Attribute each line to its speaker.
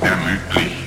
Speaker 1: unermüdlich.